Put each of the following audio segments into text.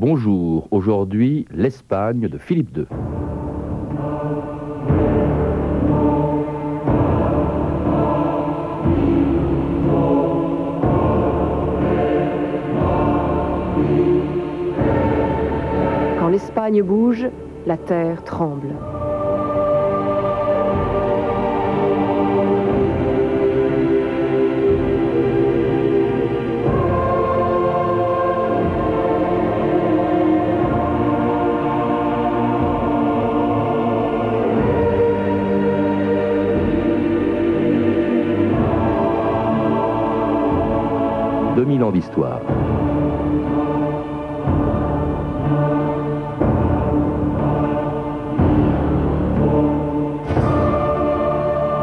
Bonjour, aujourd'hui l'Espagne de Philippe II. Quand l'Espagne bouge, la terre tremble. D'histoire.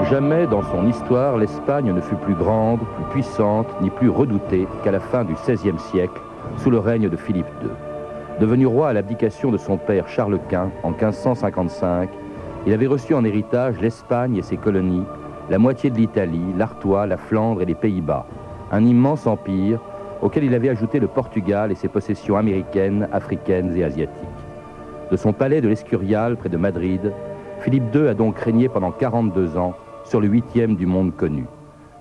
Jamais dans son histoire l'Espagne ne fut plus grande, plus puissante, ni plus redoutée qu'à la fin du XVIe siècle, sous le règne de Philippe II. Devenu roi à l'abdication de son père Charles Quint en 1555, il avait reçu en héritage l'Espagne et ses colonies, la moitié de l'Italie, l'Artois, la Flandre et les Pays-Bas, un immense empire auquel il avait ajouté le Portugal et ses possessions américaines, africaines et asiatiques. De son palais de l'Escurial, près de Madrid, Philippe II a donc régné pendant 42 ans sur le huitième du monde connu.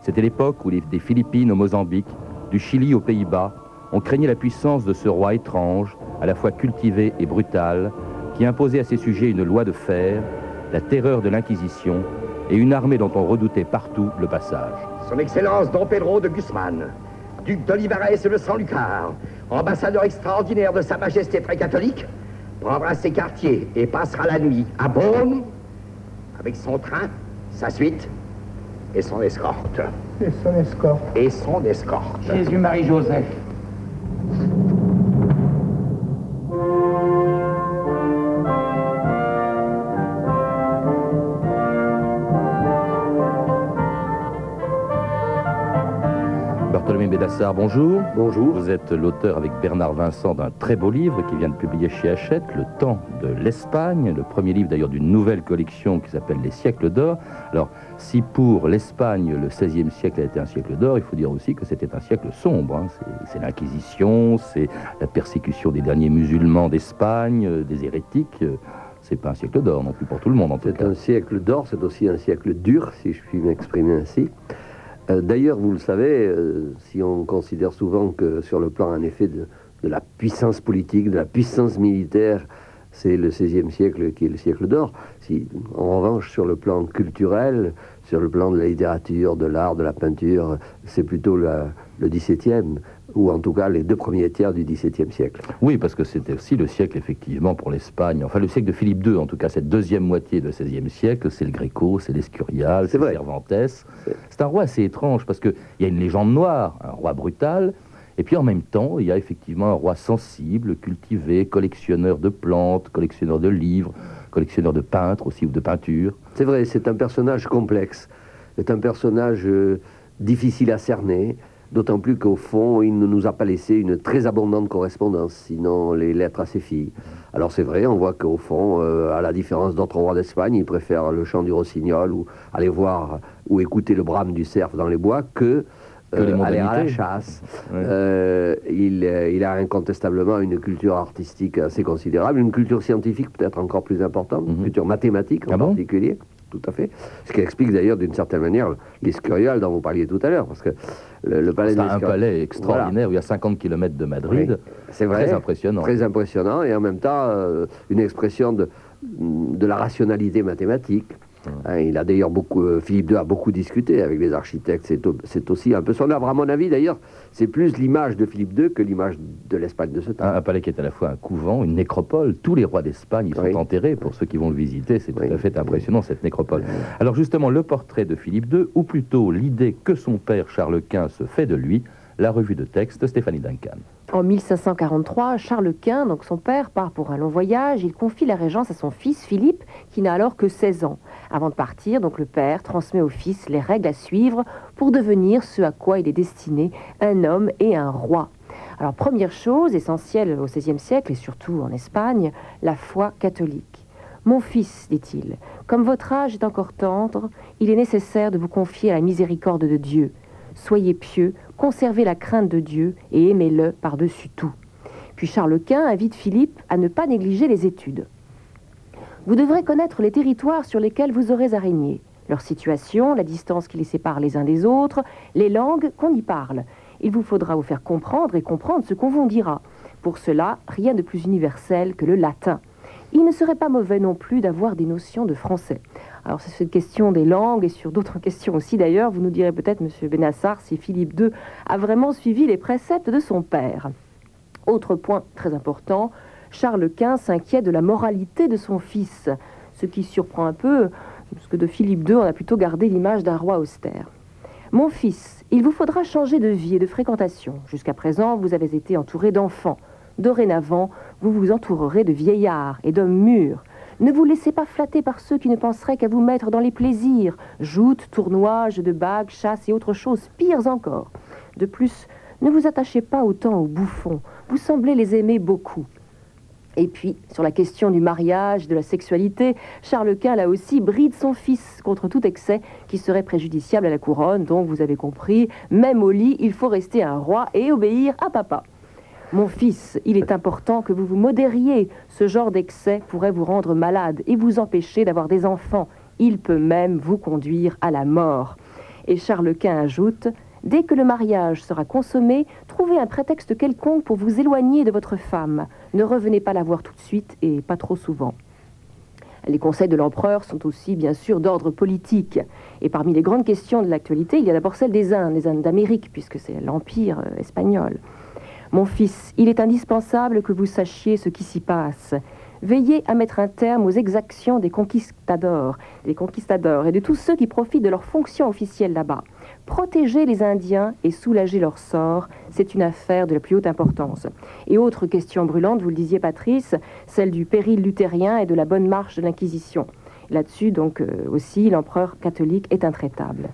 C'était l'époque où des Philippines au Mozambique, du Chili aux Pays-Bas, on craignait la puissance de ce roi étrange, à la fois cultivé et brutal, qui imposait à ses sujets une loi de fer, la terreur de l'Inquisition et une armée dont on redoutait partout le passage. Son Excellence Don Pedro de Guzman, duc d'Olivares et le San-Lucar, ambassadeur extraordinaire de Sa Majesté très catholique, prendra ses quartiers et passera la nuit à Bonn avec son train, sa suite et son escorte. Et son escorte. Et son escorte. Jésus-Marie-Joseph. Bonjour. Bonjour. Vous êtes l'auteur avec Bernard Vincent d'un très beau livre qui vient de publier chez Hachette, Le temps de l'Espagne, le premier livre d'ailleurs d'une nouvelle collection qui s'appelle Les siècles d'or. Alors, si pour l'Espagne, le XVIe siècle a été un siècle d'or, il faut dire aussi que c'était un siècle sombre. hein. C'est- l'Inquisition, c'est la persécution des derniers musulmans d'Espagne, euh, des hérétiques. euh, C'est pas un siècle d'or non plus pour tout le monde en tout C'est un siècle d'or, c'est aussi un siècle dur, si je puis m'exprimer ainsi. Euh, D'ailleurs, vous le savez, euh, si on considère souvent que sur le plan, en effet, de, la puissance politique, de la puissance militaire, c'est le XVIe siècle qui est le siècle d'or. Si, en revanche, sur le plan culturel, sur le plan de la littérature, de l'art, de la peinture, c'est plutôt la- le XVIIe, ou en tout cas les deux premiers tiers du XVIIe siècle. Oui, parce que c'était aussi le siècle, effectivement, pour l'Espagne. Enfin, le siècle de Philippe II, en tout cas, cette deuxième moitié du XVIe siècle, c'est le Gréco, c'est l'Escurial, C'est. Cervantes. C'est un roi assez étrange, parce qu'il y a une légende noire, un roi brutal, et puis en même temps, il y a effectivement un roi sensible, cultivé, collectionneur de plantes, collectionneur de livres, collectionneur de peintres aussi, ou de peintures. C'est vrai, c'est un personnage complexe. C'est un personnage euh, difficile à cerner, d'autant plus qu'au fond, il ne nous a pas laissé une très abondante correspondance, sinon les lettres à ses filles. Alors c'est vrai, on voit qu'au fond, euh, à la différence d'autres rois d'Espagne, il préfère le chant du rossignol ou aller voir ou écouter le brame du cerf dans les bois que, Que les euh, aller à la chasse. Ouais. Euh, il, il a incontestablement une culture artistique assez considérable, une culture scientifique peut-être encore plus importante, une Mhm. culture mathématique en Ah bon? particulier. Tout à fait. Ce qui explique d'ailleurs d'une certaine manière l'Escurial dont vous parliez tout à l'heure, parce que le, le palais C'est un palais extraordinaire, où il y a 50 km de Madrid. Oui, c'est vrai. Très impressionnant. Très impressionnant et en même temps euh, une expression de, de la rationalité mathématique. Hein, il a d'ailleurs beaucoup, euh, Philippe II a beaucoup discuté avec les architectes. C'est, au- c'est aussi un peu son œuvre. À mon avis, d'ailleurs, c'est plus l'image de Philippe II que l'image de l'Espagne de ce temps. Un, un palais qui est à la fois un couvent, une nécropole. Tous les rois d'Espagne y sont Oui. enterrés. Pour ceux qui vont le visiter, c'est tout à fait impressionnant, cette nécropole. Alors justement, le portrait de Philippe II, ou plutôt l'idée que son père Charles Quint se fait de lui, la revue de texte Stéphanie Duncan. En 1543, Charles Quint, donc son père, part pour un long voyage. Il confie la régence à son fils Philippe, qui n'a alors que 16 ans. Avant de partir, donc le père transmet au fils les règles à suivre pour devenir ce à quoi il est destiné, un homme et un roi. Alors première chose essentielle au XVIe siècle et surtout en Espagne, la foi catholique. Mon fils, dit-il, comme votre âge est encore tendre, il est nécessaire de vous confier à la miséricorde de Dieu. Soyez pieux, conservez la crainte de Dieu et aimez-le par-dessus tout. Puis Charles Quint invite Philippe à ne pas négliger les études. Vous devrez connaître les territoires sur lesquels vous aurez à régner, leur situation, la distance qui les sépare les uns des autres, les langues qu'on y parle. Il vous faudra vous faire comprendre et comprendre ce qu'on vous dira. Pour cela, rien de plus universel que le latin. Il ne serait pas mauvais non plus d'avoir des notions de français. Alors, c'est cette question des langues et sur d'autres questions aussi d'ailleurs, vous nous direz peut-être, Monsieur Benassar, si Philippe II a vraiment suivi les préceptes de son père. Autre point très important, Charles Quint s'inquiète de la moralité de son fils, ce qui surprend un peu, parce que de Philippe II, on a plutôt gardé l'image d'un roi austère. Mon fils, il vous faudra changer de vie et de fréquentation. Jusqu'à présent, vous avez été entouré d'enfants. Dorénavant, vous vous entourerez de vieillards et d'hommes mûrs. Ne vous laissez pas flatter par ceux qui ne penseraient qu'à vous mettre dans les plaisirs, joutes, tournois, jeux de bagues, chasse et autres choses pires encore. De plus, ne vous attachez pas autant aux bouffons. Vous semblez les aimer beaucoup. Et puis, sur la question du mariage, de la sexualité, Charles Quint, là aussi, bride son fils contre tout excès qui serait préjudiciable à la couronne. Donc, vous avez compris, même au lit, il faut rester un roi et obéir à papa. Mon fils, il est important que vous vous modériez. Ce genre d'excès pourrait vous rendre malade et vous empêcher d'avoir des enfants. Il peut même vous conduire à la mort. Et Charles Quint ajoute Dès que le mariage sera consommé, trouvez un prétexte quelconque pour vous éloigner de votre femme. Ne revenez pas la voir tout de suite et pas trop souvent. Les conseils de l'empereur sont aussi bien sûr d'ordre politique. Et parmi les grandes questions de l'actualité, il y a d'abord celle des Indes, des Indes d'Amérique, puisque c'est l'Empire euh, espagnol. Mon fils, il est indispensable que vous sachiez ce qui s'y passe. Veillez à mettre un terme aux exactions des conquistadors, des conquistadors et de tous ceux qui profitent de leurs fonctions officielles là-bas. Protéger les Indiens et soulager leur sort, c'est une affaire de la plus haute importance. Et autre question brûlante, vous le disiez Patrice, celle du péril luthérien et de la bonne marche de l'Inquisition. Là-dessus, donc euh, aussi, l'empereur catholique est intraitable.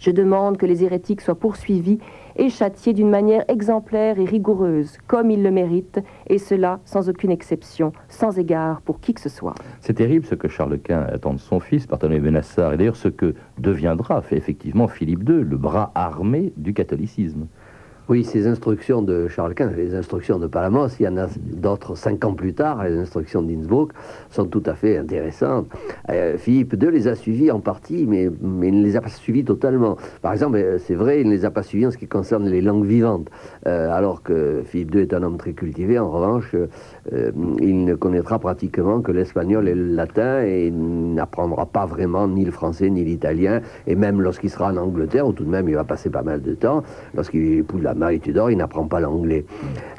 Je demande que les hérétiques soient poursuivis et châtiés d'une manière exemplaire et rigoureuse, comme ils le méritent, et cela sans aucune exception, sans égard pour qui que ce soit. C'est terrible ce que Charles Quint attend de son fils, Barthélemy Benassar, et d'ailleurs ce que deviendra effectivement Philippe II, le bras armé du catholicisme. Oui, ces instructions de Charles Quint, les instructions de Palamos, il y en a d'autres cinq ans plus tard, les instructions d'Innsbruck, sont tout à fait intéressantes. Euh, Philippe II les a suivies en partie, mais, mais il ne les a pas suivies totalement. Par exemple, euh, c'est vrai, il ne les a pas suivies en ce qui concerne les langues vivantes, euh, alors que Philippe II est un homme très cultivé. En revanche, il ne connaîtra pratiquement que l'espagnol et le latin et n'apprendra pas vraiment ni le français ni l'italien. Et même lorsqu'il sera en Angleterre, où tout de même il va passer pas mal de temps, lorsqu'il épouse la Marie Tudor, il n'apprend pas l'anglais.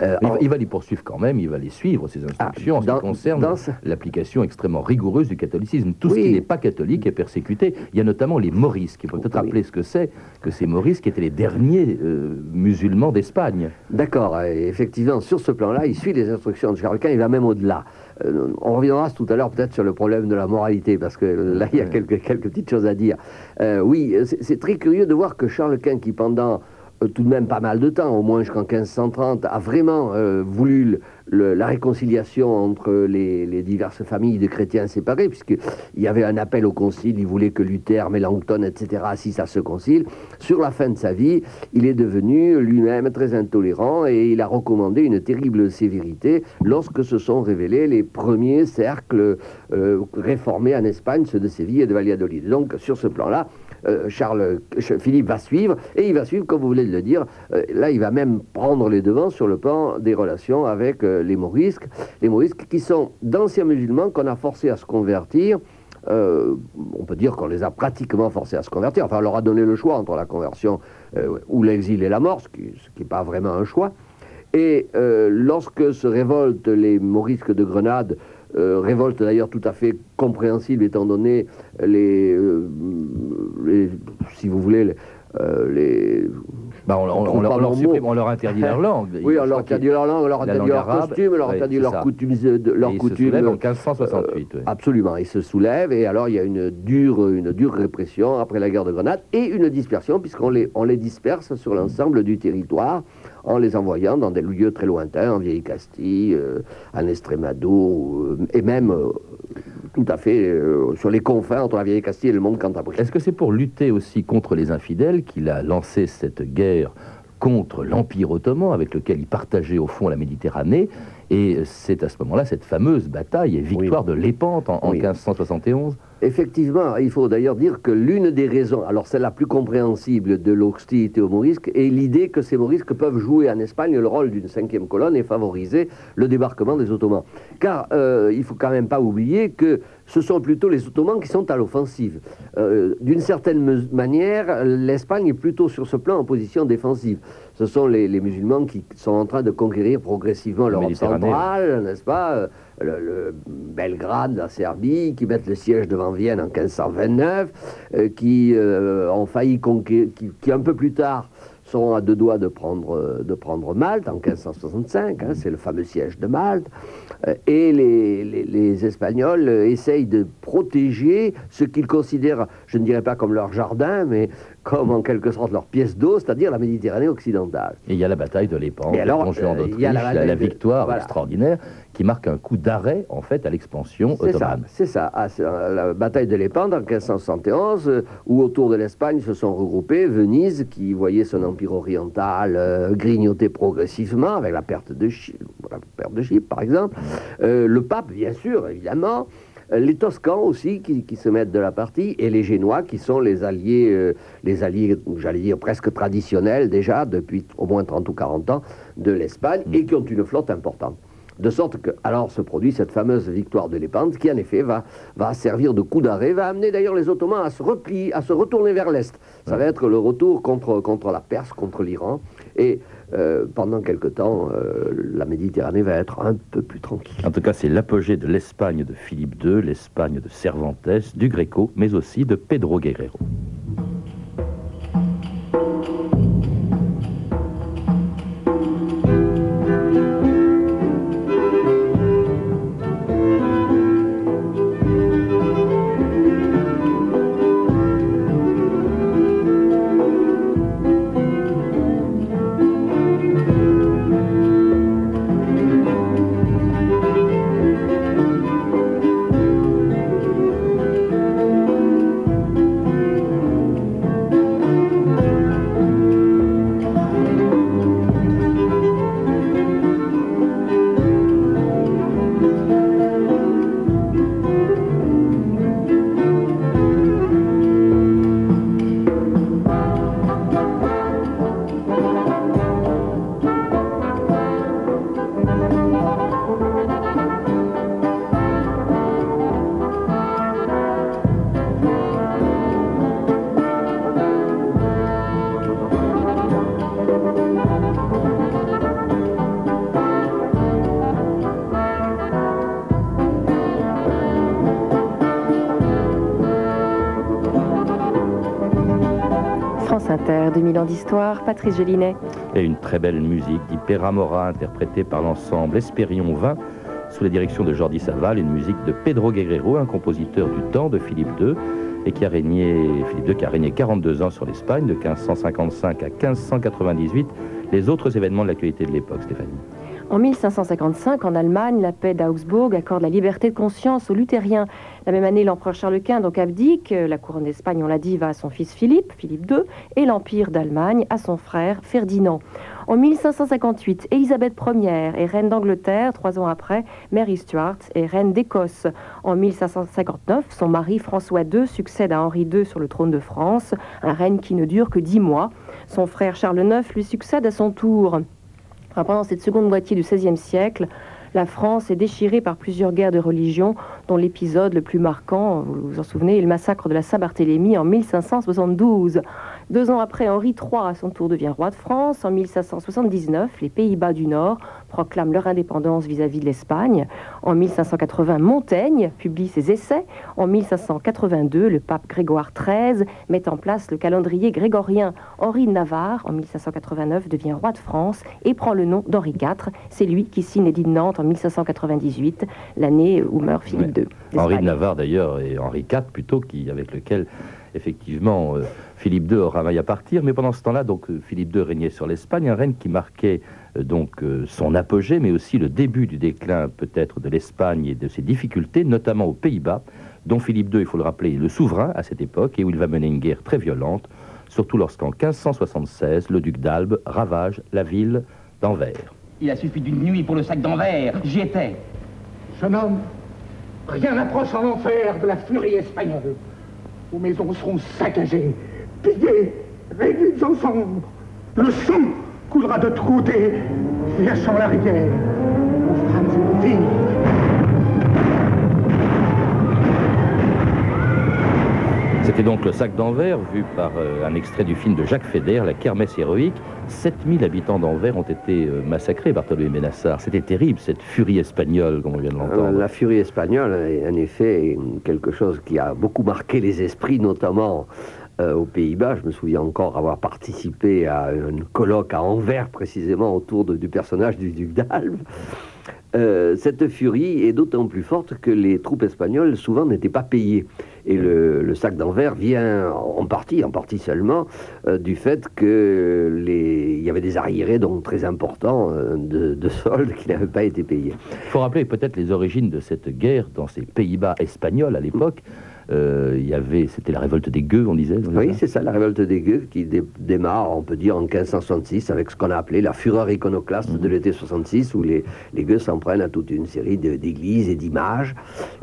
Euh, il, va, il, va, les poursuivre quand même, il va les suivre, ces instructions, ah, en ce qui concerne l'application extrêmement rigoureuse du catholicisme. Tout oui. ce qui n'est pas catholique est persécuté. Il y a notamment les morisques. Il faut peut-être oui. rappeler ce que c'est, que ces morisques étaient les derniers euh, musulmans d'Espagne. D'accord, effectivement, sur ce plan-là, il suit les instructions de Charles Quint, il va même au-delà. Euh, on reviendra tout à l'heure peut-être sur le problème de la moralité, parce que là, il y a quelques, quelques petites choses à dire. Euh, oui, c'est très curieux de voir que Charles Quint, qui pendant tout de même pas mal de temps, au moins jusqu'en 1530, a vraiment euh, voulu la réconciliation entre les, diverses familles de chrétiens séparés, puisqu'il y avait un appel au concile, il voulait que Luther, Mélenchon, etc., assistent à ce concile. Sur la fin de sa vie, il est devenu lui-même très intolérant et il a recommandé une terrible sévérité lorsque se sont révélés les premiers cercles euh, réformés en Espagne, ceux de Séville et de Valladolid. Donc, sur ce plan-là, euh, Charles, Philippe va suivre, et il va suivre, comme vous voulez le dire, euh, là il va même prendre les devants sur le plan des relations avec euh, les Morisques, les Morisques qui sont d'anciens musulmans qu'on a forcés à se convertir, euh, on peut dire qu'on les a pratiquement forcés à se convertir, enfin on leur a donné le choix entre la conversion euh, ou l'exil et la mort, ce qui n'est pas vraiment un choix, et lorsque se révoltent les Morisques de Grenade, euh, révolte d'ailleurs tout à fait compréhensible étant donné les, euh, les si vous voulez, les, euh, les bah on, on, on, leur, leur supprime, on, leur, interdit leur langue. oui, on leur interdit leur langue, on leur interdit leur costume, on leur interdit leurs coutumes. Leur coutume, en 1568. Euh, oui. Absolument, ils se soulèvent et alors il y a une dure, une dure répression après la guerre de Grenade et une dispersion puisqu'on les, on les disperse sur l'ensemble du territoire en les envoyant dans des lieux très lointains, en Vieille Castille, euh, en Estrémadour, euh, et même euh, tout à fait sur les confins entre la Vieille Castille et le monde cantabri. Est-ce que c'est pour lutter aussi contre les infidèles qu'il a lancé cette guerre contre l'Empire ottoman, avec lequel il partageait au fond la Méditerranée. Et c'est à ce moment-là cette fameuse bataille et victoire de Lépante en, 1571. Effectivement, il faut d'ailleurs dire que l'une des raisons, alors c'est la plus compréhensible de l'hostilité aux morisques, est l'idée que ces morisques peuvent jouer en Espagne le rôle d'une cinquième colonne et favoriser le débarquement des Ottomans. Car euh, il faut quand même pas oublier que ce sont plutôt les Ottomans qui sont à l'offensive. Euh, d'une certaine manière, l'Espagne est plutôt sur ce plan en position défensive. Ce sont les, musulmans qui sont en train de conquérir progressivement l'Europe centrale, n'est-ce pas euh, le, Belgrade, la Serbie, qui mettent le siège devant Vienne en 1529, euh, qui ont failli conquérir, qui, un peu plus tard sont à deux doigts de prendre, de prendre Malte en 1565, hein, c'est le fameux siège de Malte, euh, et les, les, Espagnols essayent de protéger ce qu'ils considèrent, je ne dirais pas comme leur jardin, mais comme en quelque sorte leur pièce d'eau, c'est-à-dire la Méditerranée occidentale. Et il y a la bataille de l'Épan, euh, il y a la, la, victoire extraordinaire qui marque un coup d'arrêt en fait à l'expansion ottomane. C'est ça, ah, la bataille de l'Épande en 1571, euh, où autour de l'Espagne se sont regroupés Venise, qui voyait son empire oriental euh, grignoter progressivement avec la perte de, la perte de Chypre par exemple, le pape bien sûr évidemment, euh, les Toscans aussi qui, se mettent de la partie et les Génois qui sont les alliés, euh, les alliés, j'allais dire presque traditionnels déjà depuis au moins 30 ou 40 ans de l'Espagne et qui ont une flotte importante. De sorte que, alors se produit cette fameuse victoire de Lépante qui, en effet, va, va servir de coup d'arrêt, va amener d'ailleurs les Ottomans à se replier, à se retourner vers l'Est. Ça va être le retour contre, contre la Perse, contre l'Iran. Et euh, pendant quelque temps, euh, la Méditerranée va être un peu plus tranquille. En tout cas, c'est l'apogée de l'Espagne de Philippe II, l'Espagne de Cervantes, du Greco, mais aussi de Pedro Guerrero. Música 2000 ans d'histoire, Patrice Gélinet. Et une très belle musique d'Hyperamora, interprétée par l'ensemble Espérion 20, sous la direction de Jordi Saval, une musique de Pedro Guerrero, un compositeur du temps de Philippe II, et qui a régné, Philippe II qui a régné 42 ans sur l'Espagne, de 1555 à 1598, les autres événements de l'actualité de l'époque, Stéphanie. En 1555, en Allemagne, la paix d'Augsbourg accorde la liberté de conscience aux luthériens. La même année, l'empereur Charles Quint donc abdique. La couronne d'Espagne, on l'a dit, va à son fils Philippe, Philippe II, et l'empire d'Allemagne à son frère Ferdinand. En 1558, Élisabeth Ier est reine d'Angleterre. Trois ans après, Mary Stuart est reine d'Écosse. En 1559, son mari François II succède à Henri II sur le trône de France, un règne qui ne dure que dix mois. Son frère Charles IX lui succède à son tour pendant cette seconde moitié du XVIe siècle, la France est déchirée par plusieurs guerres de religion, dont l'épisode le plus marquant, vous vous en souvenez, est le massacre de la Saint-Barthélemy en 1572. Deux ans après, Henri III, à son tour, devient roi de France. En 1579, les Pays-Bas du Nord proclament leur indépendance vis-à-vis de l'Espagne. En 1580, Montaigne publie ses essais. En 1582, le pape Grégoire XIII met en place le calendrier grégorien. Henri de Navarre, en 1589, devient roi de France et prend le nom d'Henri IV. C'est lui qui signe l'édit de Nantes en 1598, l'année où meurt Philippe II. Henri de Navarre, d'ailleurs, et Henri IV plutôt, qui, avec lequel effectivement, euh, Philippe II aura maille à partir, mais pendant ce temps-là, donc euh, Philippe II régnait sur l'Espagne, un règne qui marquait euh, donc son apogée, mais aussi le début du déclin peut-être de l'Espagne et de ses difficultés, notamment aux Pays-Bas, dont Philippe II, il faut le rappeler, est le souverain à cette époque et où il va mener une guerre très violente surtout lorsqu'en 1576, le duc d'Albe ravage la ville d'Anvers. Il a suffi d'une nuit pour le sac d'Anvers. J'y étais. Jeune homme, rien n'approche en enfer de la furie espagnole. Vos maisons seront saccagées, pillées, réduites en cendres. Le sang coulera de tous côtés, fléchant la rivière. Vos femmes et vos filles C'était donc le sac d'Anvers, vu par euh, un extrait du film de Jacques Fédère, La kermesse héroïque. 7000 habitants d'Anvers ont été euh, massacrés, Bartholomé Ménassar. C'était terrible, cette furie espagnole, comme on vient de l'entendre. Euh, La furie espagnole est en effet quelque chose qui a beaucoup marqué les esprits, notamment euh, aux Pays-Bas. Je me souviens encore avoir participé à un colloque à Anvers, précisément autour du personnage du duc d'Albe. Euh, cette furie est d'autant plus forte que les troupes espagnoles souvent n'étaient pas payées. Et le, sac d'Anvers vient en partie, en partie seulement, euh, du fait que les, il y avait des arriérés donc très importants de soldes qui n'avaient pas été payés. Il faut rappeler peut-être les origines de cette guerre dans ces Pays-Bas espagnols à l'époque. Euh, il y avait, c'était la révolte des gueux, on disait. Oui, c'est ça, la révolte des gueux qui dé- démarre, on peut dire, en 1566 avec ce qu'on a appelé la fureur iconoclaste de l'été 66, où les, les gueux s'en prennent à toute une série d'églises et d'images.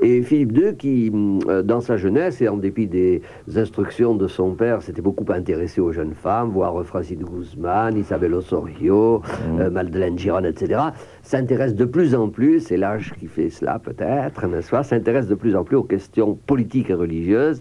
Et Philippe II, qui, hum, euh, dans sa jeunesse, et en dépit des instructions de son père, s'était beaucoup intéressé aux jeunes femmes, voir Francis de Guzman, Isabel Osorio, euh, Madeleine Giron, etc., s'intéresse de plus en plus, c'est l'âge qui fait cela peut-être, s'intéresse de plus en plus aux questions politiques et religieuses.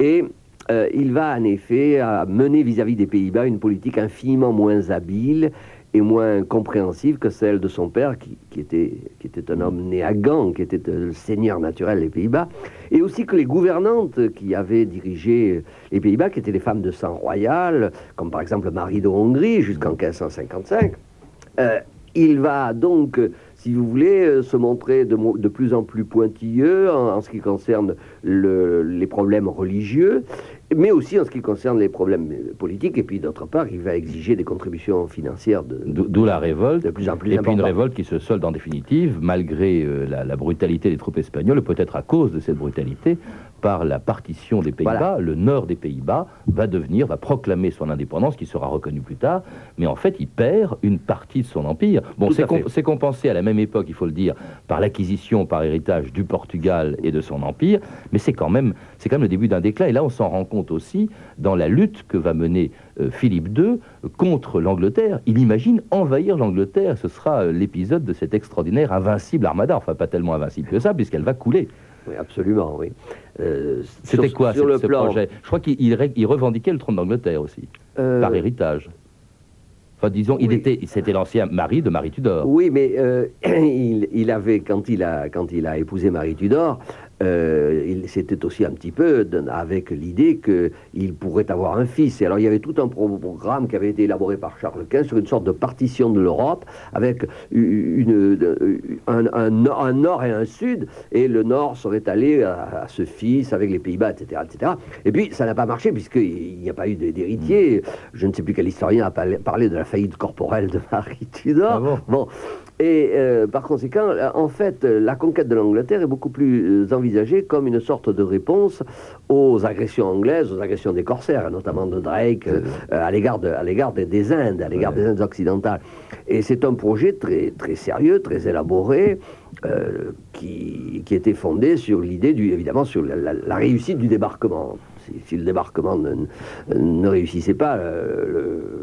Et euh, il va en effet mener vis-à-vis des Pays-Bas une politique infiniment moins habile et moins compréhensive que celle de son père, qui, était, qui était un homme né à Gand, qui était le seigneur naturel des Pays-Bas, et aussi que les gouvernantes qui avaient dirigé les Pays-Bas, qui étaient des femmes de sang royal, comme par exemple Marie de Hongrie jusqu'en 1555, euh, il va donc, si vous voulez, euh, se montrer de, plus en plus pointilleux en, ce qui concerne le- les problèmes religieux, mais aussi en ce qui concerne les problèmes euh, politiques. Et puis, d'autre part, il va exiger des contributions financières de, D'où d'où la révolte. de plus en plus Et puis une révolte qui se solde en définitive, malgré euh, la, la brutalité des troupes espagnoles, peut-être à cause de cette brutalité, par la partition des Pays-Bas. Voilà. Le nord des Pays-Bas va devenir, va proclamer son indépendance, qui sera reconnue plus tard, mais en fait, il perd une partie de son empire. Bon, c'est com- compensé à la même époque, il faut le dire, par l'acquisition, par héritage du Portugal et de son empire, mais c'est quand même, c'est quand même le début d'un déclin. Et là, on s'en rend compte aussi dans la lutte que va mener euh, Philippe II contre l'Angleterre. Il imagine envahir l'Angleterre. Ce sera euh, l'épisode de cette extraordinaire invincible armada. Enfin, pas tellement invincible que ça, puisqu'elle va couler. Oui, absolument, oui. Euh, C'était quoi sur ce, le ce plan, projet? Je crois qu'il revendiquait le trône d'Angleterre aussi, euh, par héritage. Enfin, disons, il était, c'était l'ancien mari de Marie Tudor. Oui, mais euh, il, il avait, quand il a, quand il a épousé Marie Tudor, euh, il- c'était aussi un petit peu avec l'idée qu'il pourrait avoir un fils. Et alors il y avait tout un pro- programme qui avait été élaboré par Charles Quint sur une sorte de partition de l'Europe avec une, un, un nord- un nord et un sud, et le nord serait allé à, à ce fils avec les Pays-Bas, etc., etc. Et puis ça n'a pas marché puisqu'il n'y a pas eu d'héritier. Je ne sais plus quel historien a parlé, parlé de la faillite corporelle de Marie Tudor. Ah bon? Bon. Et euh, par conséquent, euh, en fait, la conquête de l'Angleterre est beaucoup plus euh, envisagée comme une sorte de réponse aux agressions anglaises, aux agressions des corsaires, notamment de Drake, euh, à l'égard de- des, des Indes, à l'égard Ouais. des Indes occidentales. Et c'est un projet très, très sérieux, très élaboré, euh, qui, qui était fondé sur l'idée, évidemment, sur la, la- la réussite du débarquement. Si, si le débarquement ne, ne réussissait pas, euh,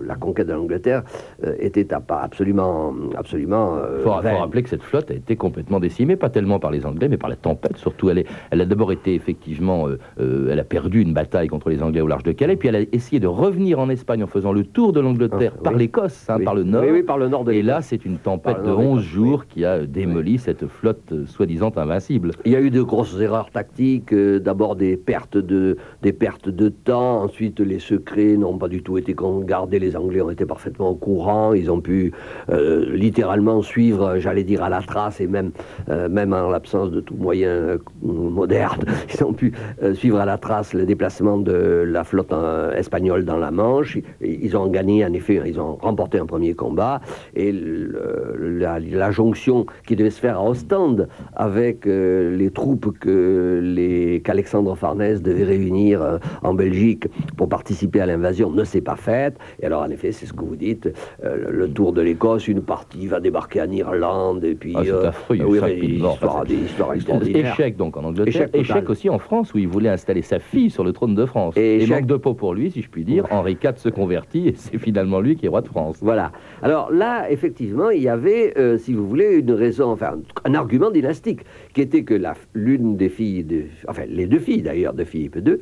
le- la conquête de l'Angleterre euh, était à pas absolument, absolument. euh, Il faut, rappeler que cette flotte a été complètement décimée, pas tellement par les Anglais, mais par la tempête. Surtout, elle, est- elle a d'abord été effectivement, elle a perdu une bataille contre les Anglais au large de Calais, puis elle a essayé de revenir en Espagne en faisant le tour de l'Angleterre Ah, par oui. l'Écosse, hein, Oui. par le nord. Oui, oui, par le nord de Et là, c'est une tempête de nord de 11 l'Écosse, jours qui a démoli cette flotte soi-disant invincible. Il y a eu de grosses erreurs tactiques, euh, d'abord des pertes de des pertes de temps, ensuite les secrets n'ont pas du tout été gardés, les Anglais ont été parfaitement au courant, ils ont pu euh, littéralement suivre, j'allais dire à la trace et même euh, même en l'absence de tout moyen euh, moderne, ils ont pu suivre à la trace le déplacement de la flotte espagnole dans la Manche. Ils, ont gagné en effet, ils ont remporté un premier combat. Et la, jonction qui devait se faire à Ostende avec les troupes que qu'Alexandre Farnèse devait réunir euh, en Belgique pour participer à l'invasion ne s'est pas faite. Et alors, en effet, c'est ce que vous dites, euh, le tour de l'Écosse, une partie va débarquer en Irlande, et puis... Ah, c'est affreux, il oui, des histoires, extraordinaires. Échec donc en Angleterre, Échec aussi en France où il voulait installer sa fille sur le trône de France. Et Et, échec- manque de peau pour lui, si je puis dire. Henri IV se convertit et c'est finalement lui qui est roi de France. Voilà. Alors là, effectivement, il y avait, euh, si vous voulez, une raison, enfin, un argument dynastique, qui était que l'une des filles, de, enfin, les deux filles d'ailleurs de Philippe II,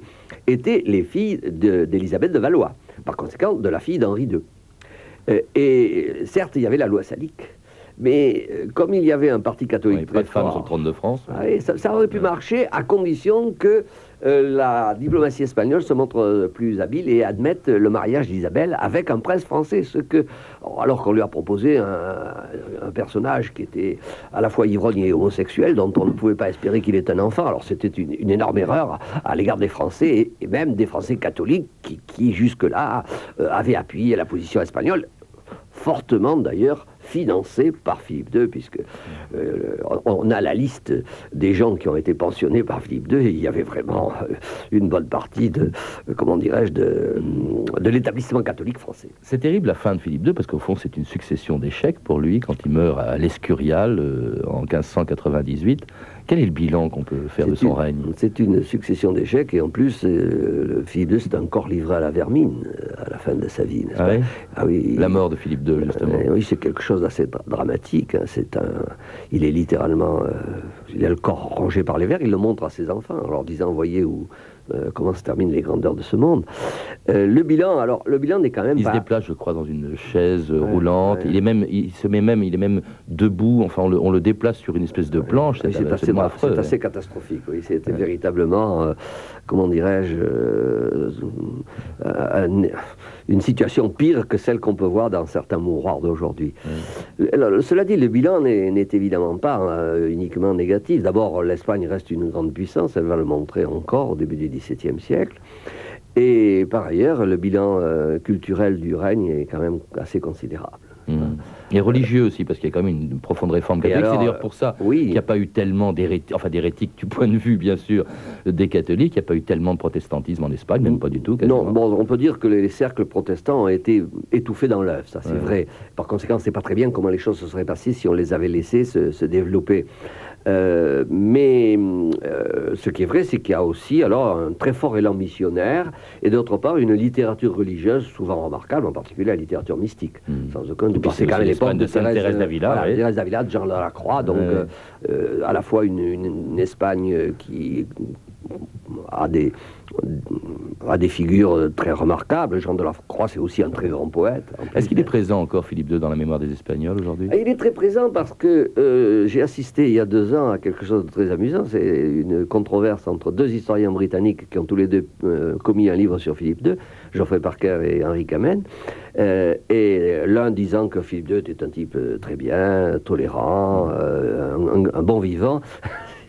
étaient les filles d'Élisabeth de, Valois, par conséquent, de la fille d'Henri II. Euh, et certes, il y avait la loi salique, mais euh, comme il y avait un parti catholique Oui, très pas de sur le trône de France. ah ça, ça aurait pu marcher à condition que la diplomatie espagnole se montre euh, plus habile et admette le mariage d'Isabelle avec un prince français, ce que, alors qu'on lui a proposé un, personnage qui était à la fois ivrogne et homosexuel, dont on ne pouvait pas espérer qu'il ait un enfant. Alors c'était une, énorme erreur à, l'égard des Français et, même des Français catholiques qui, qui, jusque-là euh, avaient appuyé la position espagnole fortement d'ailleurs financé par Philippe II, puisque euh, on a la liste des gens qui ont été pensionnés par Philippe II, et il y avait vraiment euh, une bonne partie de, euh, comment dirais-je, de, de l'établissement catholique français. C'est terrible la fin de Philippe II parce qu'au fond c'est une succession d'échecs pour lui quand il meurt à l'Escurial en 1598. Quel est le bilan qu'on peut faire de son une- règne C'est une succession d'échecs, et en plus, euh, le Philippe II s'est encore livré à la vermine euh, à la fin de sa vie. n'est-ce Ah pas oui Ah oui, La mort de Philippe II justement. Euh, oui, c'est quelque chose d'assez dra- dramatique. hein. C'est un, il est littéralement, euh, il a le corps rongé par les vers. Il le montre à ses enfants en leur disant, voyez où, euh, comment se terminent les grandeurs de ce monde. Euh, le bilan, alors le bilan n'est quand même Il se pas. déplace, je crois, dans une chaise euh, Ouais, roulante. ouais. Il est même, il se met même, il est même debout. Enfin, on le, on le déplace sur une espèce de planche. Oui, C'est assez, affreux. c'est assez catastrophique. Oui, c'était véritablement, euh, comment dirais-je, un- une situation pire que celle qu'on peut voir dans certains mouroirs d'aujourd'hui. Cela dit, le bilan n'est évidemment pas uniquement négatif. D'abord, l'Espagne reste une grande puissance, elle va le montrer encore au début du XVIIe siècle. Et par ailleurs, le bilan euh, culturel du règne est quand même assez considérable. Mm. Et religieux aussi, parce qu'il y a quand même une profonde réforme catholique. C'est d'ailleurs pour ça Oui. qu'il n'y a pas eu tellement d'hérétiques, enfin d'hérétiques du point de vue, bien sûr, des catholiques. Il n'y a pas eu tellement de protestantisme en Espagne, même pas du tout. quasiment. Non, bon, on peut dire que les cercles protestants ont été étouffés dans l'œuf, ça c'est Ouais. vrai. Par conséquent, sait pas très bien comment les choses se seraient passées si on les avait laissés se, se développer. Euh, mais euh, ce qui est vrai, c'est qu'il y a aussi alors un très fort élan missionnaire et d'autre part une littérature religieuse souvent remarquable, en particulier la littérature mystique. Mm. Sans aucun doute. c'est quand même l'époque l'Espagne de Thérèse d'Avila, voilà. Thérèse d'Avila, de Jean de la Croix, donc euh, à la fois une, une- une Espagne qui a des, a des figures très remarquables. Jean de la Croix, c'est aussi un très grand poète. Est-ce qu'il est présent encore, Philippe II, dans la mémoire des Espagnols aujourd'hui? Et Il est très présent parce que euh, j'ai assisté il y a deux ans à quelque chose de très amusant. C'est une controverse entre deux historiens britanniques qui ont tous les deux euh, commis un livre sur Philippe II, Geoffrey Parker et Henri Kamen. Euh, et l'un disant que Philippe II était un type euh, très bien, tolérant, euh, un, un- un bon vivant.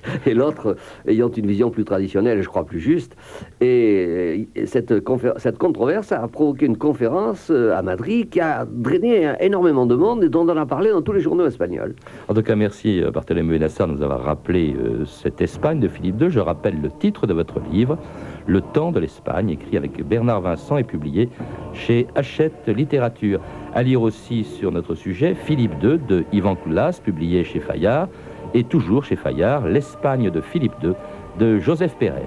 Et l'autre ayant une vision plus traditionnelle, je crois plus juste. Et cette, cette controverse a provoqué une conférence euh, à Madrid qui a drainé énormément de monde et dont on a parlé dans tous les journaux espagnols. En tout cas, merci euh, Barthélemy Benassar de nous avoir rappelé euh, cette Espagne de Philippe II. Je rappelle le titre de votre livre, Le temps de l'Espagne, écrit avec Bernard Vincent et publié chez Hachette Littérature. À lire aussi sur notre sujet, Philippe II de Yvan Coulas, publié chez Fayard, et toujours chez Fayard, L'Espagne de Philippe II de Joseph Pérez.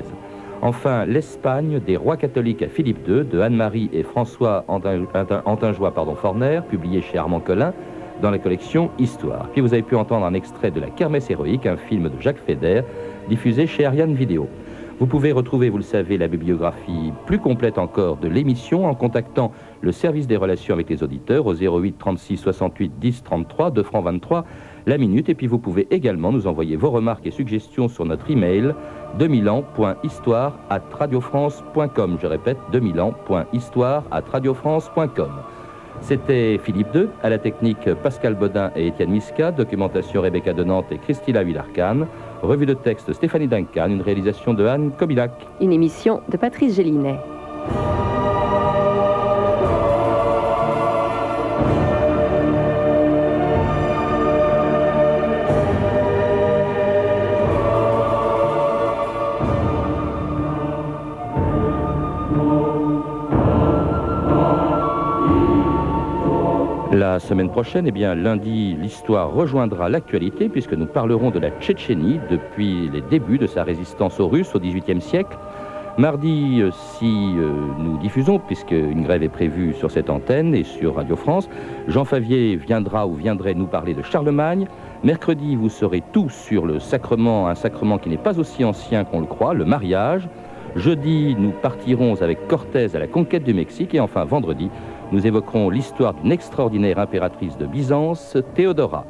Enfin, l'Espagne des rois catholiques à Philippe II de Anne-Marie et François Antin- Antin- Antingeois pardon, Forner, publié chez Armand Collin dans la collection Histoire. Puis vous avez pu entendre un extrait de La Kermesse héroïque, un film de Jacques Feder, diffusé chez Ariane Vidéo. Vous pouvez retrouver, vous le savez, la bibliographie plus complète encore de l'émission en contactant le service des relations avec les auditeurs au 08 36 68 10 33, 2 francs 23 la minute. Et puis vous pouvez également nous envoyer vos remarques et suggestions sur notre email 2000 ans.histoire à radiofrance.com. Je répète, 2000 ans.histoire à radiofrance.com. C'était Philippe II, à la technique Pascal Bodin et Étienne Miska, documentation Rebecca de Nantes et Christina Villarcan, revue de texte Stéphanie Duncan, une réalisation de Anne Kobilac. Une émission de Patrice Gélinet. Semaine prochaine, eh bien, lundi, l'histoire rejoindra l'actualité puisque nous parlerons de la Tchétchénie depuis les débuts de sa résistance aux Russes au XVIIIe siècle. Mardi, euh, si euh, nous diffusons, puisqu'une grève est prévue sur cette antenne et sur Radio France, Jean Favier viendra ou viendrait nous parler de Charlemagne. Mercredi, vous saurez tout sur le sacrement, un sacrement qui n'est pas aussi ancien qu'on le croit, le mariage. Jeudi, nous partirons avec Corthèse à la conquête du Mexique. Et enfin, vendredi, nous évoquerons l'histoire d'une extraordinaire impératrice de Byzance, Théodora.